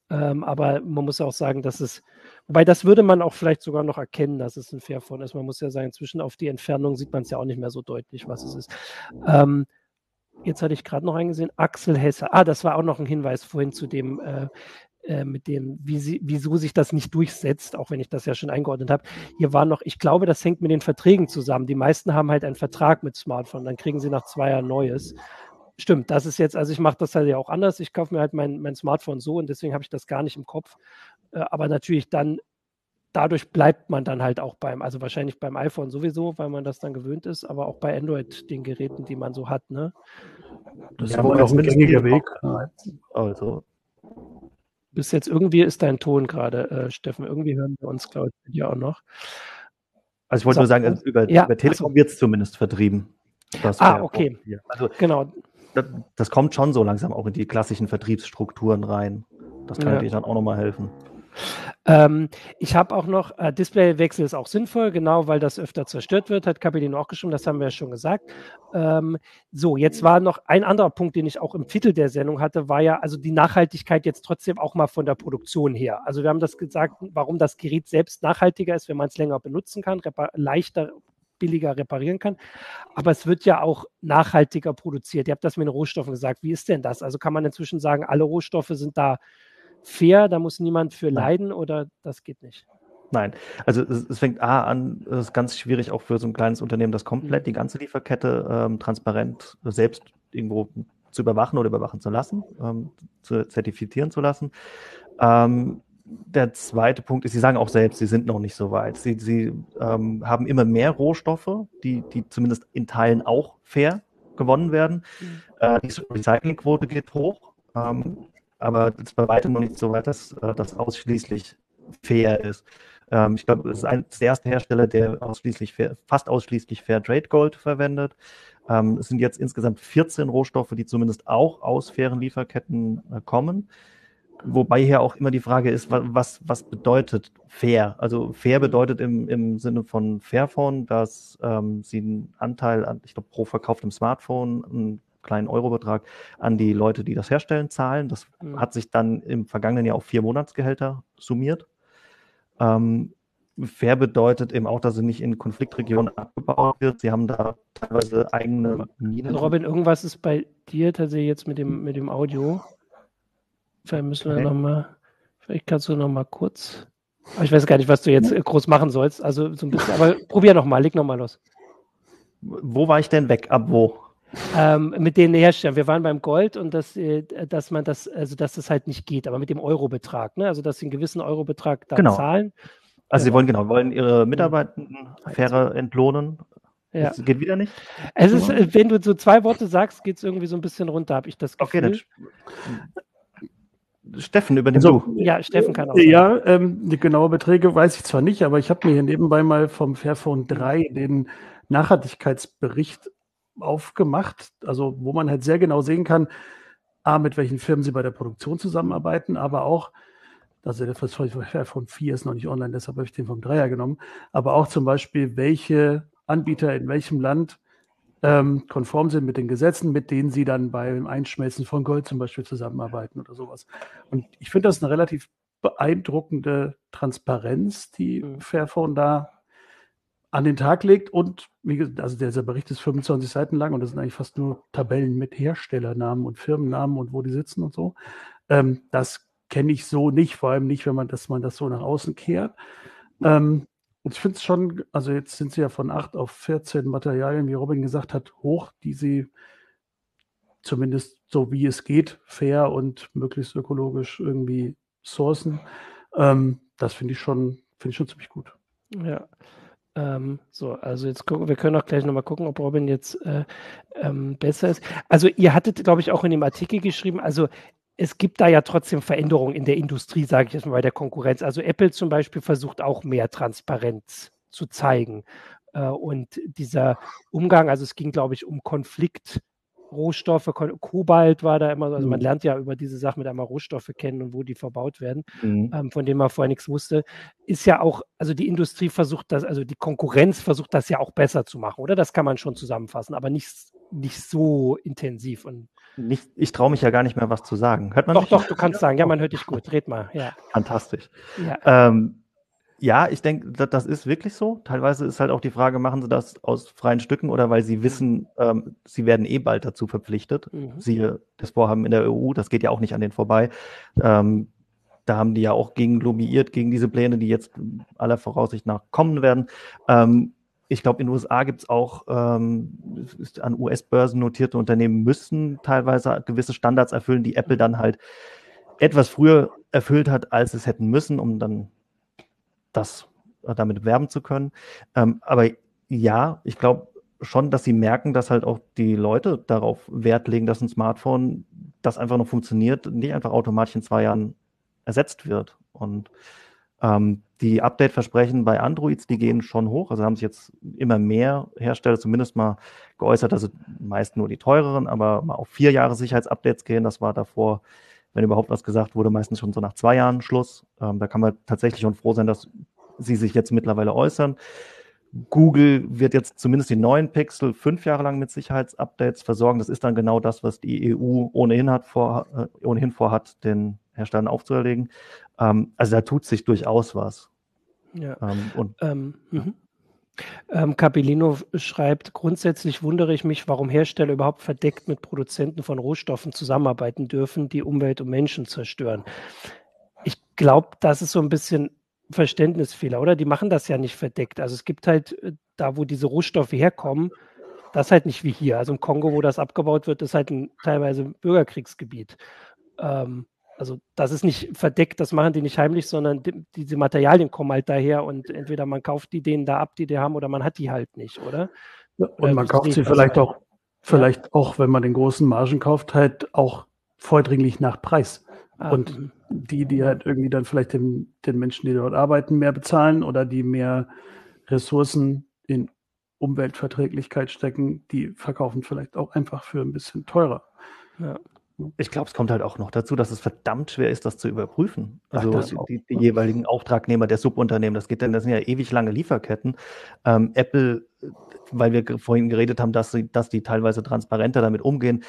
Ähm, aber man muss auch sagen, dass es, wobei das würde man auch vielleicht sogar noch erkennen, dass es ein Fairphone ist. Man muss ja sagen, inzwischen auf die Entfernung sieht man es ja auch nicht mehr so deutlich, was es ist. Ähm, jetzt hatte ich gerade noch eingesehen, Axel Hesse. Ah, das war auch noch ein Hinweis vorhin zu dem, äh, äh, mit dem, wie sie, wieso sich das nicht durchsetzt, auch wenn ich das ja schon eingeordnet habe. Hier war noch, ich glaube, das hängt mit den Verträgen zusammen. Die meisten haben halt einen Vertrag mit Smartphone, dann kriegen sie nach zwei Jahren neues. Stimmt, das ist jetzt, also ich mache das halt ja auch anders. Ich kaufe mir halt mein, mein Smartphone so und deswegen habe ich das gar nicht im Kopf. Äh, aber natürlich dann, dadurch bleibt man dann halt auch beim, also wahrscheinlich beim iPhone sowieso, weil man das dann gewöhnt ist, aber auch bei Android, den Geräten, die man so hat, ne? Das ja, ist wohl auch ein gängiger Weg. Also bis jetzt irgendwie ist dein Ton gerade, äh, Steffen. Irgendwie hören wir uns, glaube ich, ja auch noch. Also ich wollte nur sagen, also über, ja, über Telekom wird es zumindest vertrieben. ah, okay. Also genau. Das, das, kommt schon so langsam auch in die klassischen Vertriebsstrukturen rein. Das kann ja. natürlich dann auch nochmal helfen. Ähm, ich habe auch noch, äh, Displaywechsel ist auch sinnvoll, genau, weil das öfter zerstört wird, hat Kapitän auch geschrieben, das haben wir ja schon gesagt. Ähm, so, jetzt war noch ein anderer Punkt, den ich auch im Titel der Sendung hatte, war ja also die Nachhaltigkeit jetzt trotzdem auch mal von der Produktion her. Also wir haben das gesagt, warum das Gerät selbst nachhaltiger ist, wenn man es länger benutzen kann, leichter billiger reparieren kann. Aber es wird ja auch nachhaltiger produziert. Ihr habt das mit den Rohstoffen gesagt. Wie ist denn das? Also kann man inzwischen sagen, alle Rohstoffe sind da fair, da muss niemand für leiden oder das geht nicht? Nein, also es, es, fängt A an, es ist ganz schwierig auch für so ein kleines Unternehmen, das komplett mhm. die ganze Lieferkette ähm, transparent selbst irgendwo zu überwachen oder überwachen zu lassen, ähm, zu zertifizieren zu lassen. Ähm, der zweite Punkt ist, Sie sagen auch selbst, Sie sind noch nicht so weit. Sie, Sie ähm, haben immer mehr Rohstoffe, die, die zumindest in Teilen auch fair gewonnen werden. Mhm. Äh, die Recyclingquote geht hoch. Ähm, aber es ist bei weitem noch nicht so weit, dass äh, das ausschließlich fair ist. Ähm, ich glaube, es ist ein, der erste Hersteller, der ausschließlich fair, fast ausschließlich Fair Trade Gold verwendet. Ähm, es sind jetzt insgesamt 14 Rohstoffe, die zumindest auch aus fairen Lieferketten äh, kommen. Wobei hier auch immer die Frage ist, was, was bedeutet fair? Also fair bedeutet im, im Sinne von Fairphone, dass ähm, sie einen Anteil an, ich glaube, pro verkauftem Smartphone einen kleinen Eurobetrag an die Leute, die das herstellen, zahlen. Das mhm. hat sich dann im vergangenen Jahr auf vier Monatsgehälter summiert. Ähm, fair bedeutet eben auch, dass sie nicht in Konfliktregionen abgebaut wird. Sie haben da teilweise eigene Minen. Also Robin, irgendwas ist bei dir tatsächlich jetzt mit dem, mit dem Audio. Vielleicht müssen wir okay. nochmal, vielleicht kannst du nochmal kurz. Ich weiß gar nicht, was du jetzt groß machen sollst. Also so ein bisschen, aber probier nochmal, leg nochmal los. Wo war ich denn weg? Ab wo? Ähm, mit den Herstellern. Wir waren beim Gold und dass, äh, dass man das, also dass das halt nicht geht, aber mit dem Eurobetrag, ne? Also dass sie einen gewissen Eurobetrag da genau. zahlen. Also sie wollen genau, wollen ihre Mitarbeitenden fairer entlohnen. Ja. Das geht wieder nicht. Es ist, äh, wenn du so zwei Worte sagst, geht es irgendwie so ein bisschen runter, habe ich das Gefühl. Okay, dann Steffen, über den so, du. Ja, Steffen kann auch. Ja, ähm, die genaue Beträge weiß ich zwar nicht, aber ich habe mir hier nebenbei mal vom Fairphone 3 den Nachhaltigkeitsbericht aufgemacht, also wo man halt sehr genau sehen kann, A, mit welchen Firmen sie bei der Produktion zusammenarbeiten, aber auch, also der von 4 ist noch nicht online, deshalb habe ich den vom Dreier genommen, aber auch zum Beispiel, welche Anbieter in welchem Land ähm, konform sind mit den Gesetzen, mit denen sie dann beim Einschmelzen von Gold zum Beispiel zusammenarbeiten oder sowas. Und ich finde das eine relativ beeindruckende Transparenz, die mhm. Fairphone da an den Tag legt und wie gesagt, also dieser Bericht ist 25 Seiten lang und das sind eigentlich fast nur Tabellen mit Herstellernamen und Firmennamen und wo die sitzen und so. Ähm, das kenne ich so nicht, vor allem nicht, wenn man, dass man das so nach außen kehrt. Ähm, und ich finde es schon, also jetzt sind sie ja von 8 auf 14 Materialien, wie Robin gesagt hat, hoch, die sie zumindest so wie es geht, fair und möglichst ökologisch irgendwie sourcen. Ähm, das finde ich schon, finde ich schon ziemlich gut. Ja. Ähm, so, also jetzt gucken, wir können auch gleich nochmal gucken, ob Robin jetzt äh, ähm, besser ist. Also ihr hattet, glaube ich, auch in dem Artikel geschrieben, also es gibt da ja trotzdem Veränderungen in der Industrie, sage ich jetzt mal bei der Konkurrenz. Also Apple zum Beispiel versucht auch mehr Transparenz zu zeigen. Äh, und dieser Umgang, also es ging, glaube ich, um Konflikt Rohstoffe, Kobalt war da immer, also man mhm. lernt ja über diese Sachen mit einmal Rohstoffe kennen und wo die verbaut werden, mhm. ähm, von denen man vorher nichts wusste, ist ja auch, also die Industrie versucht das, also die Konkurrenz versucht das ja auch besser zu machen, oder? Das kann man schon zusammenfassen, aber nicht, nicht so intensiv und nicht, ich traue mich ja gar nicht mehr, was zu sagen. Hört man doch, mich? doch, du kannst sagen. Ja, man hört dich gut. Red mal. Ja. Fantastisch. Ja. Ähm, ja, ich denke, das, ist wirklich so. Teilweise ist halt auch die Frage, machen sie das aus freien Stücken oder weil sie wissen, ähm, sie werden eh bald dazu verpflichtet. Mhm. Siehe das Vorhaben in der EU, das geht ja auch nicht an denen vorbei. Ähm, da haben die ja auch gegen lobbyiert, gegen diese Pläne, die jetzt aller Voraussicht nach kommen werden. Ähm, ich glaube, in den USA gibt es auch ähm, an US-Börsen notierte Unternehmen müssen teilweise gewisse Standards erfüllen, die Apple dann halt etwas früher erfüllt hat, als es hätten müssen, um dann das äh, damit werben zu können. Ähm, aber ja, ich glaube schon, dass sie merken, dass halt auch die Leute darauf Wert legen, dass ein Smartphone, das einfach noch funktioniert, nicht einfach automatisch in zwei Jahren ersetzt wird. Und ähm, die Update-Versprechen bei Androids, die gehen schon hoch. Also haben sich jetzt immer mehr Hersteller zumindest mal geäußert, also meist nur die teureren, aber mal auf vier Jahre Sicherheitsupdates gehen. Das war davor wenn überhaupt was gesagt wurde, meistens schon so nach zwei Jahren Schluss. Ähm, da kann man tatsächlich schon froh sein, dass sie sich jetzt mittlerweile äußern. Google wird jetzt zumindest die neuen Pixel fünf Jahre lang mit Sicherheitsupdates versorgen. Das ist dann genau das, was die EU ohnehin, hat vor, äh, ohnehin vorhat, den Herstellern aufzuerlegen. Ähm, also da tut sich durchaus was. Ja. Ähm, und, ähm, ja. Ähm, Capellino schreibt, grundsätzlich wundere ich mich, warum Hersteller überhaupt verdeckt mit Produzenten von Rohstoffen zusammenarbeiten dürfen, die Umwelt und Menschen zerstören. Ich glaube, das ist so ein bisschen Verständnisfehler, oder? Die machen das ja nicht verdeckt. Also es gibt halt äh, da, wo diese Rohstoffe herkommen, das halt nicht wie hier. Also im Kongo, wo das abgebaut wird, ist halt ein teilweise Bürgerkriegsgebiet. Ähm, also das ist nicht verdeckt, das machen die nicht heimlich, sondern die, diese Materialien kommen halt daher und entweder man kauft die denen da ab, die die haben, oder man hat die halt nicht, oder? Ja, und man kauft sie vielleicht auch, vielleicht ja. auch, wenn man den großen Margen kauft, halt auch vordringlich nach Preis. Ah, und mh. die, die halt irgendwie dann vielleicht den, den Menschen, die dort arbeiten, mehr bezahlen oder die mehr Ressourcen in Umweltverträglichkeit stecken, die verkaufen vielleicht auch einfach für ein bisschen teurer. Ja. Ich glaube, es kommt halt auch noch dazu, dass es verdammt schwer ist, das zu überprüfen. Also Ach, die, die, jeweiligen Auftragnehmer der Subunternehmen, das geht dann, das sind ja ewig lange Lieferketten. Ähm, Apple, weil wir vorhin geredet haben, dass, sie, dass die teilweise transparenter damit umgehen,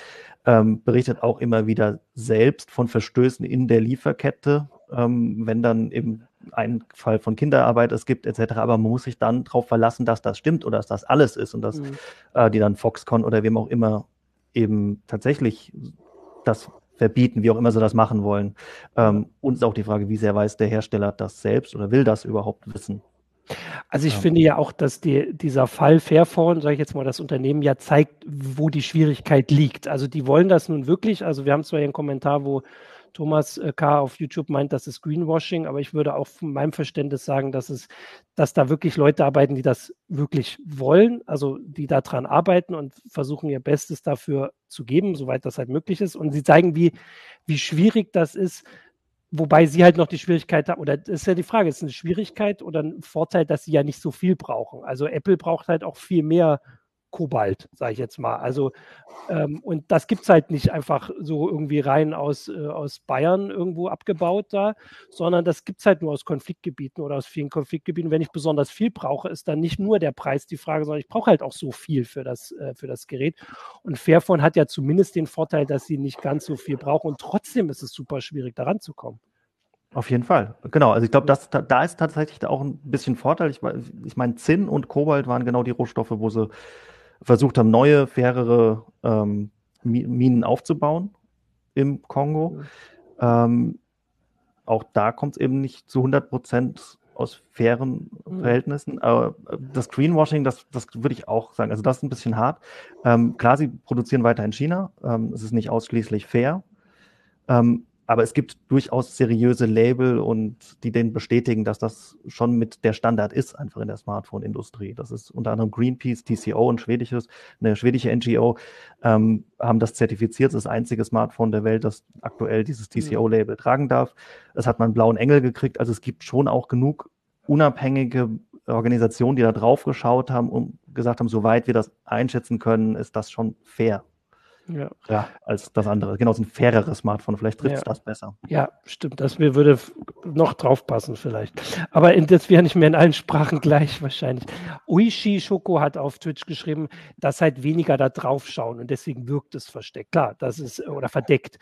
ähm, berichtet auch immer wieder selbst von Verstößen in der Lieferkette, ähm, wenn dann eben ein Fall von Kinderarbeit es gibt, etc. Aber man muss sich dann darauf verlassen, dass das stimmt oder dass das alles ist und dass mhm. äh, die dann Foxconn oder wem auch immer eben tatsächlich das verbieten, wie auch immer sie das machen wollen. Ähm, und ist auch die Frage, wie sehr weiß der Hersteller das selbst oder will das überhaupt wissen? Also ich ja. finde ja auch, dass die, dieser Fall Fairphone, sage ich jetzt mal, das Unternehmen ja zeigt, wo die Schwierigkeit liegt. Also die wollen das nun wirklich. Also wir haben zwar hier einen Kommentar, wo Thomas äh, K. auf YouTube meint, das ist Greenwashing, aber ich würde auch von meinem Verständnis sagen, dass es, dass da wirklich Leute arbeiten, die das wirklich wollen, also die daran arbeiten und versuchen ihr Bestes dafür zu geben, soweit das halt möglich ist. Und sie zeigen, wie, wie schwierig das ist, wobei sie halt noch die Schwierigkeit haben, oder das ist ja die Frage, ist es eine Schwierigkeit oder ein Vorteil, dass sie ja nicht so viel brauchen? Also Apple braucht halt auch viel mehr Kobalt, sage ich jetzt mal. Also, ähm, und das gibt es halt nicht einfach so irgendwie rein aus, äh, aus Bayern irgendwo abgebaut da, sondern das gibt es halt nur aus Konfliktgebieten oder aus vielen Konfliktgebieten. Wenn ich besonders viel brauche, ist dann nicht nur der Preis die Frage, sondern ich brauche halt auch so viel für das, äh, für das Gerät. Und Fairphone hat ja zumindest den Vorteil, dass sie nicht ganz so viel brauchen und trotzdem ist es super schwierig, daran zu kommen. Auf jeden Fall. Genau. Also ich glaube, da, da ist tatsächlich auch ein bisschen Vorteil. Ich, ich meine, Zinn und Kobalt waren genau die Rohstoffe, wo sie versucht haben, neue, fairere ähm, Minen aufzubauen im Kongo. Ähm, auch da kommt es eben nicht zu 100 Prozent aus fairen mhm. Verhältnissen. Aber das Greenwashing, das, das würde ich auch sagen. Also das ist ein bisschen hart. Ähm, klar, sie produzieren weiter in China. Ähm, es ist nicht ausschließlich fair. Ähm, aber es gibt durchaus seriöse Label und die den bestätigen, dass das schon mit der Standard ist, einfach in der Smartphone-Industrie. Das ist unter anderem Greenpeace, TCO, ein schwedisches, eine schwedische NGO, ähm, haben das zertifiziert. Das ist das einzige Smartphone der Welt, das aktuell dieses TCO-Label tragen darf. Es hat man einen blauen Engel gekriegt. Also es gibt schon auch genug unabhängige Organisationen, die da drauf geschaut haben und gesagt haben, soweit wir das einschätzen können, ist das schon fair. Ja. ja. als das andere. Genau, ist ein faireres Smartphone. Vielleicht trifft es ja. das besser. Ja, stimmt. Das mir würde noch drauf passen vielleicht. Aber in, das wäre nicht mehr in allen Sprachen (laughs) gleich wahrscheinlich. Uishi Shoko hat auf Twitch geschrieben, dass halt weniger da drauf schauen und deswegen wirkt es versteckt. Klar, das ist, oder verdeckt.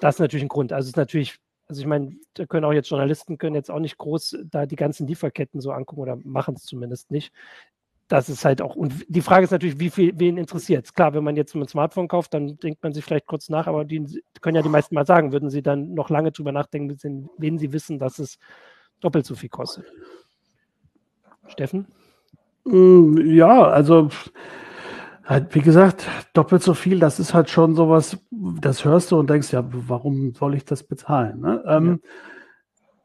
Das ist natürlich ein Grund. Also es ist natürlich also ich meine, da können auch jetzt Journalisten können jetzt auch nicht groß da die ganzen Lieferketten so angucken oder machen es zumindest nicht das ist halt auch, und die Frage ist natürlich, wie viel, wen interessiert es? Klar, wenn man jetzt ein Smartphone kauft, dann denkt man sich vielleicht kurz nach, aber die können ja die meisten mal sagen, würden sie dann noch lange drüber nachdenken, wenn sie wissen, dass es doppelt so viel kostet. Steffen? Mm, ja, also halt, wie gesagt, doppelt so viel, das ist halt schon sowas, das hörst du und denkst, ja, warum soll ich das bezahlen? Ne? Ähm, ja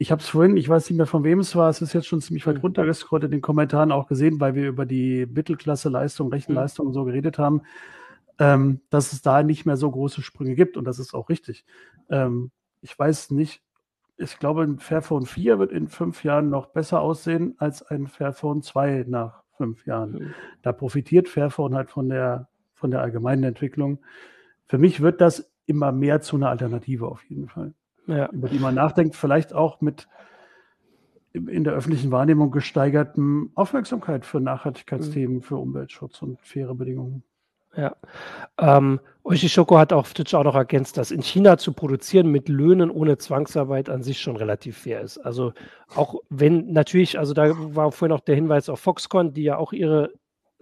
ich habe es vorhin, ich weiß nicht mehr von wem es war, es ist jetzt schon ziemlich weit mhm. runtergescrollt in den Kommentaren auch gesehen, weil wir über die Mittelklasse-Leistung, Rechenleistung und so geredet haben, ähm, dass es da nicht mehr so große Sprünge gibt und das ist auch richtig. Ähm, ich weiß nicht, ich glaube, ein Fairphone 4 wird in fünf Jahren noch besser aussehen als ein Fairphone 2 nach fünf Jahren. Mhm. Da profitiert Fairphone halt von der, von der allgemeinen Entwicklung. Für mich wird das immer mehr zu einer Alternative auf jeden Fall ja. über die man nachdenkt, vielleicht auch mit in der öffentlichen Wahrnehmung gesteigerten Aufmerksamkeit für Nachhaltigkeitsthemen, mhm. für Umweltschutz und faire Bedingungen. Ja. Ähm, Oishishoko hat auf Twitch auch noch ergänzt, dass in China zu produzieren mit Löhnen ohne Zwangsarbeit an sich schon relativ fair ist. Also auch wenn natürlich, also da war vorhin auch der Hinweis auf Foxconn, die ja auch ihre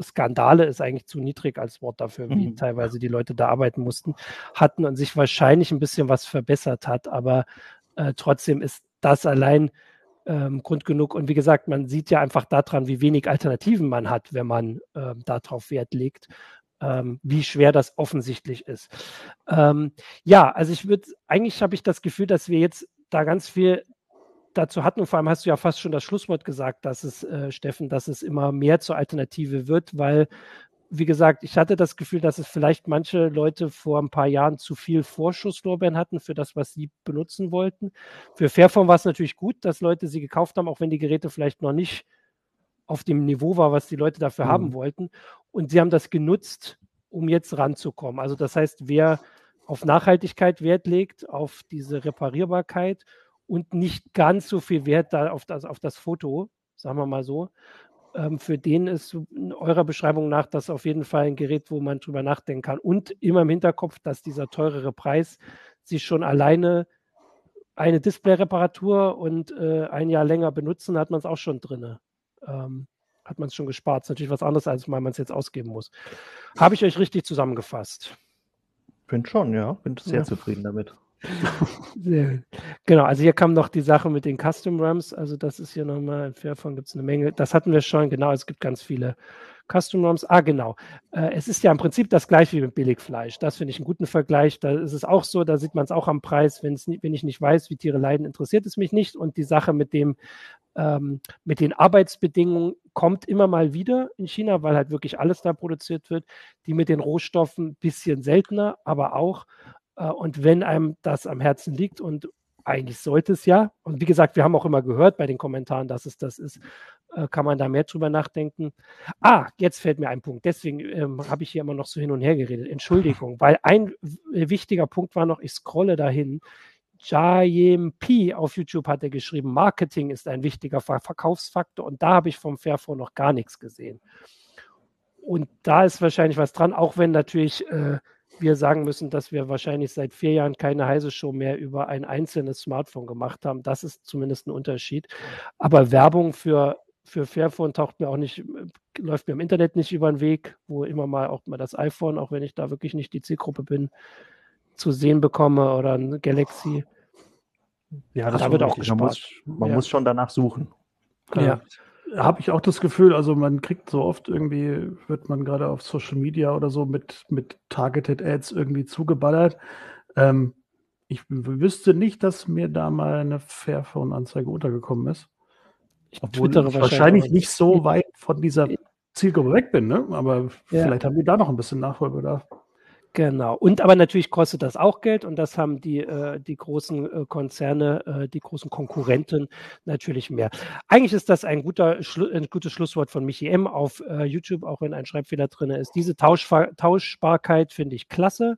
Skandale ist eigentlich zu niedrig als Wort dafür, wie mhm. teilweise die Leute da arbeiten mussten, hatten und sich wahrscheinlich ein bisschen was verbessert hat, aber äh, trotzdem ist das allein ähm, Grund genug. Und wie gesagt, man sieht ja einfach daran, wie wenig Alternativen man hat, wenn man äh, darauf Wert legt, ähm, wie schwer das offensichtlich ist. Ähm, ja, also ich würde, eigentlich habe ich das Gefühl, dass wir jetzt da ganz viel dazu hatten, und vor allem hast du ja fast schon das Schlusswort gesagt, dass es, äh, Steffen, dass es immer mehr zur Alternative wird, weil, wie gesagt, ich hatte das Gefühl, dass es vielleicht manche Leute vor ein paar Jahren zu viel Vorschusslorbeeren hatten für das, was sie benutzen wollten. Für Fairphone war es natürlich gut, dass Leute sie gekauft haben, auch wenn die Geräte vielleicht noch nicht auf dem Niveau war, was die Leute dafür mhm. haben wollten. Und sie haben das genutzt, um jetzt ranzukommen. Also das heißt, wer auf Nachhaltigkeit Wert legt, auf diese Reparierbarkeit und nicht ganz so viel Wert da auf das, auf das Foto, sagen wir mal so. Ähm, für den ist eurer Beschreibung nach das auf jeden Fall ein Gerät, wo man drüber nachdenken kann. Und immer im Hinterkopf, dass dieser teurere Preis sich schon alleine eine Display-Reparatur und äh, ein Jahr länger benutzen, hat man es auch schon drin. Ähm, hat man es schon gespart. Ist natürlich was anderes, als weil man es jetzt ausgeben muss. Habe ich euch richtig zusammengefasst? Bin schon, ja. Bin sehr ja. zufrieden damit. Genau, also hier kam noch die Sache mit den Custom RAMs. Also das ist hier nochmal, in Fairphone gibt es eine Menge. Das hatten wir schon, genau, es gibt ganz viele Custom RAMs. Ah, genau. Äh, es ist ja im Prinzip das gleiche wie mit Billigfleisch. Das finde ich einen guten Vergleich. Da ist es auch so, da sieht man es auch am Preis. Wenn ich nicht weiß, wie Tiere leiden, interessiert es mich nicht. Und die Sache mit dem, ähm, mit den Arbeitsbedingungen kommt immer mal wieder in China, weil halt wirklich alles da produziert wird. Die mit den Rohstoffen ein bisschen seltener, aber auch. Äh, und wenn einem das am Herzen liegt und eigentlich sollte es ja, und wie gesagt, wir haben auch immer gehört bei den Kommentaren, dass es das ist, äh, kann man da mehr drüber nachdenken. Ah, jetzt fällt mir ein Punkt. Deswegen ähm, habe ich hier immer noch so hin und her geredet. Entschuldigung, weil ein wichtiger Punkt war noch, ich scrolle dahin. Jayem P auf YouTube hat er geschrieben, Marketing ist ein wichtiger Verkaufsfaktor und da habe ich vom Fairphone noch gar nichts gesehen. Und da ist wahrscheinlich was dran, auch wenn natürlich äh, wir sagen müssen, dass wir wahrscheinlich seit vier Jahren keine heiße Show mehr über ein einzelnes Smartphone gemacht haben. Das ist zumindest ein Unterschied. Aber Werbung für, für Fairphone taucht mir auch nicht, läuft mir im Internet nicht über den Weg, wo immer mal auch mal das iPhone, auch wenn ich da wirklich nicht die Zielgruppe bin, zu sehen bekomme oder ein Galaxy. Ja, das da wird auch gespart. Man, muss, man ja. muss schon danach suchen. Ja habe ich auch das Gefühl, also man kriegt so oft irgendwie, wird man gerade auf Social Media oder so mit, mit Targeted Ads irgendwie zugeballert. Ähm, ich wüsste nicht, dass mir da mal eine Fairphone-Anzeige untergekommen ist. Ich Obwohl ich wahrscheinlich, wahrscheinlich nicht so weit von dieser Zielgruppe weg bin, ne? aber ja. vielleicht haben wir da noch ein bisschen Nachholbedarf. Genau. Und aber natürlich kostet das auch Geld und das haben die, äh, die großen äh, Konzerne, äh, die großen Konkurrenten natürlich mehr. Eigentlich ist das ein, guter, Schlu ein gutes Schlusswort von Michi M. auf äh, YouTube, auch wenn ein Schreibfehler drin ist. Diese Tauschfa Tauschbarkeit finde ich klasse.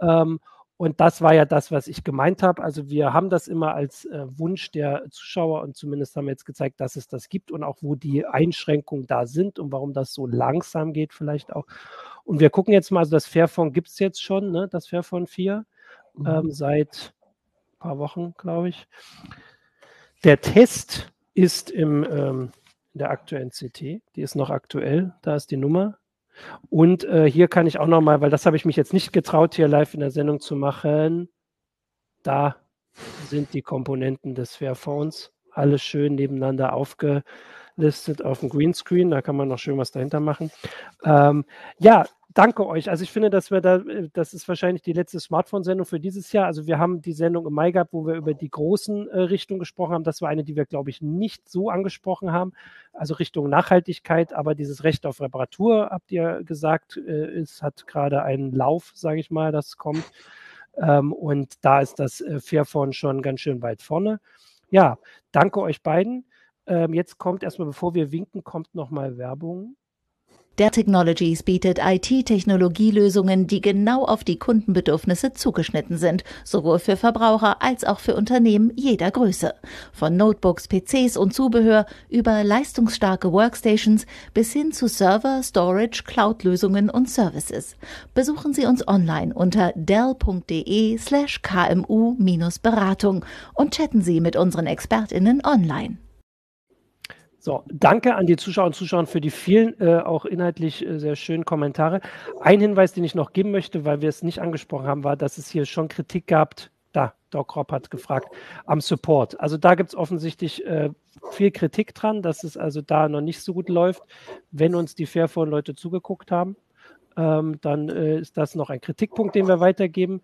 Ähm, und das war ja das, was ich gemeint habe. Also wir haben das immer als äh, Wunsch der Zuschauer und zumindest haben wir jetzt gezeigt, dass es das gibt und auch wo die Einschränkungen da sind und warum das so langsam geht vielleicht auch. Und wir gucken jetzt mal, also das Fairphone gibt es jetzt schon, ne? das Fairphone 4, mhm. ähm, seit ein paar Wochen, glaube ich. Der Test ist im, ähm, in der aktuellen CT, die ist noch aktuell, da ist die Nummer und äh, hier kann ich auch nochmal, weil das habe ich mich jetzt nicht getraut, hier live in der Sendung zu machen. Da sind die Komponenten des Fairphones. Alles schön nebeneinander aufgelistet auf dem Greenscreen. Da kann man noch schön was dahinter machen. Ähm, ja, danke euch. Also ich finde, dass wir da, äh, das ist wahrscheinlich die letzte Smartphone-Sendung für dieses Jahr. Also wir haben die Sendung im Mai gehabt, wo wir über die großen äh, Richtungen gesprochen haben. Das war eine, die wir, glaube ich, nicht so angesprochen haben. Also Richtung Nachhaltigkeit, aber dieses Recht auf Reparatur, habt ihr gesagt, äh, es hat gerade einen Lauf, sage ich mal, das kommt. Ähm, und da ist das äh, Fairphone schon ganz schön weit vorne. Ja, danke euch beiden. Ähm, jetzt kommt erstmal, bevor wir winken, kommt nochmal Werbung. Der Technologies bietet IT-Technologielösungen, die genau auf die Kundenbedürfnisse zugeschnitten sind, sowohl für Verbraucher als auch für Unternehmen jeder Größe. Von Notebooks, PCs und Zubehör über leistungsstarke Workstations bis hin zu Server, Storage, Cloud-Lösungen und Services. Besuchen Sie uns online unter dell.de slash kmu-beratung und chatten Sie mit unseren ExpertInnen online. So, danke an die Zuschauer und Zuschauer für die vielen, äh, auch inhaltlich äh, sehr schönen Kommentare. Ein Hinweis, den ich noch geben möchte, weil wir es nicht angesprochen haben, war, dass es hier schon Kritik gab. Da, Doc Rob hat gefragt, am Support. Also da gibt es offensichtlich äh, viel Kritik dran, dass es also da noch nicht so gut läuft. Wenn uns die Fairphone-Leute zugeguckt haben, ähm, dann äh, ist das noch ein Kritikpunkt, den wir weitergeben.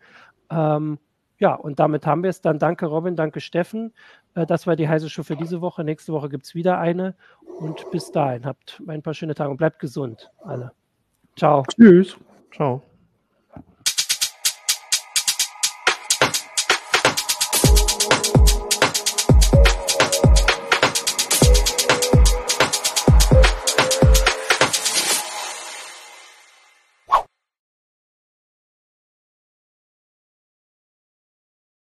Ähm, ja, und damit haben wir es. Dann danke Robin, danke Steffen. Äh, das war die heiße Show für diese Woche. Nächste Woche gibt es wieder eine. Und bis dahin habt ein paar schöne Tage und bleibt gesund, alle. Ciao. Tschüss. Ciao.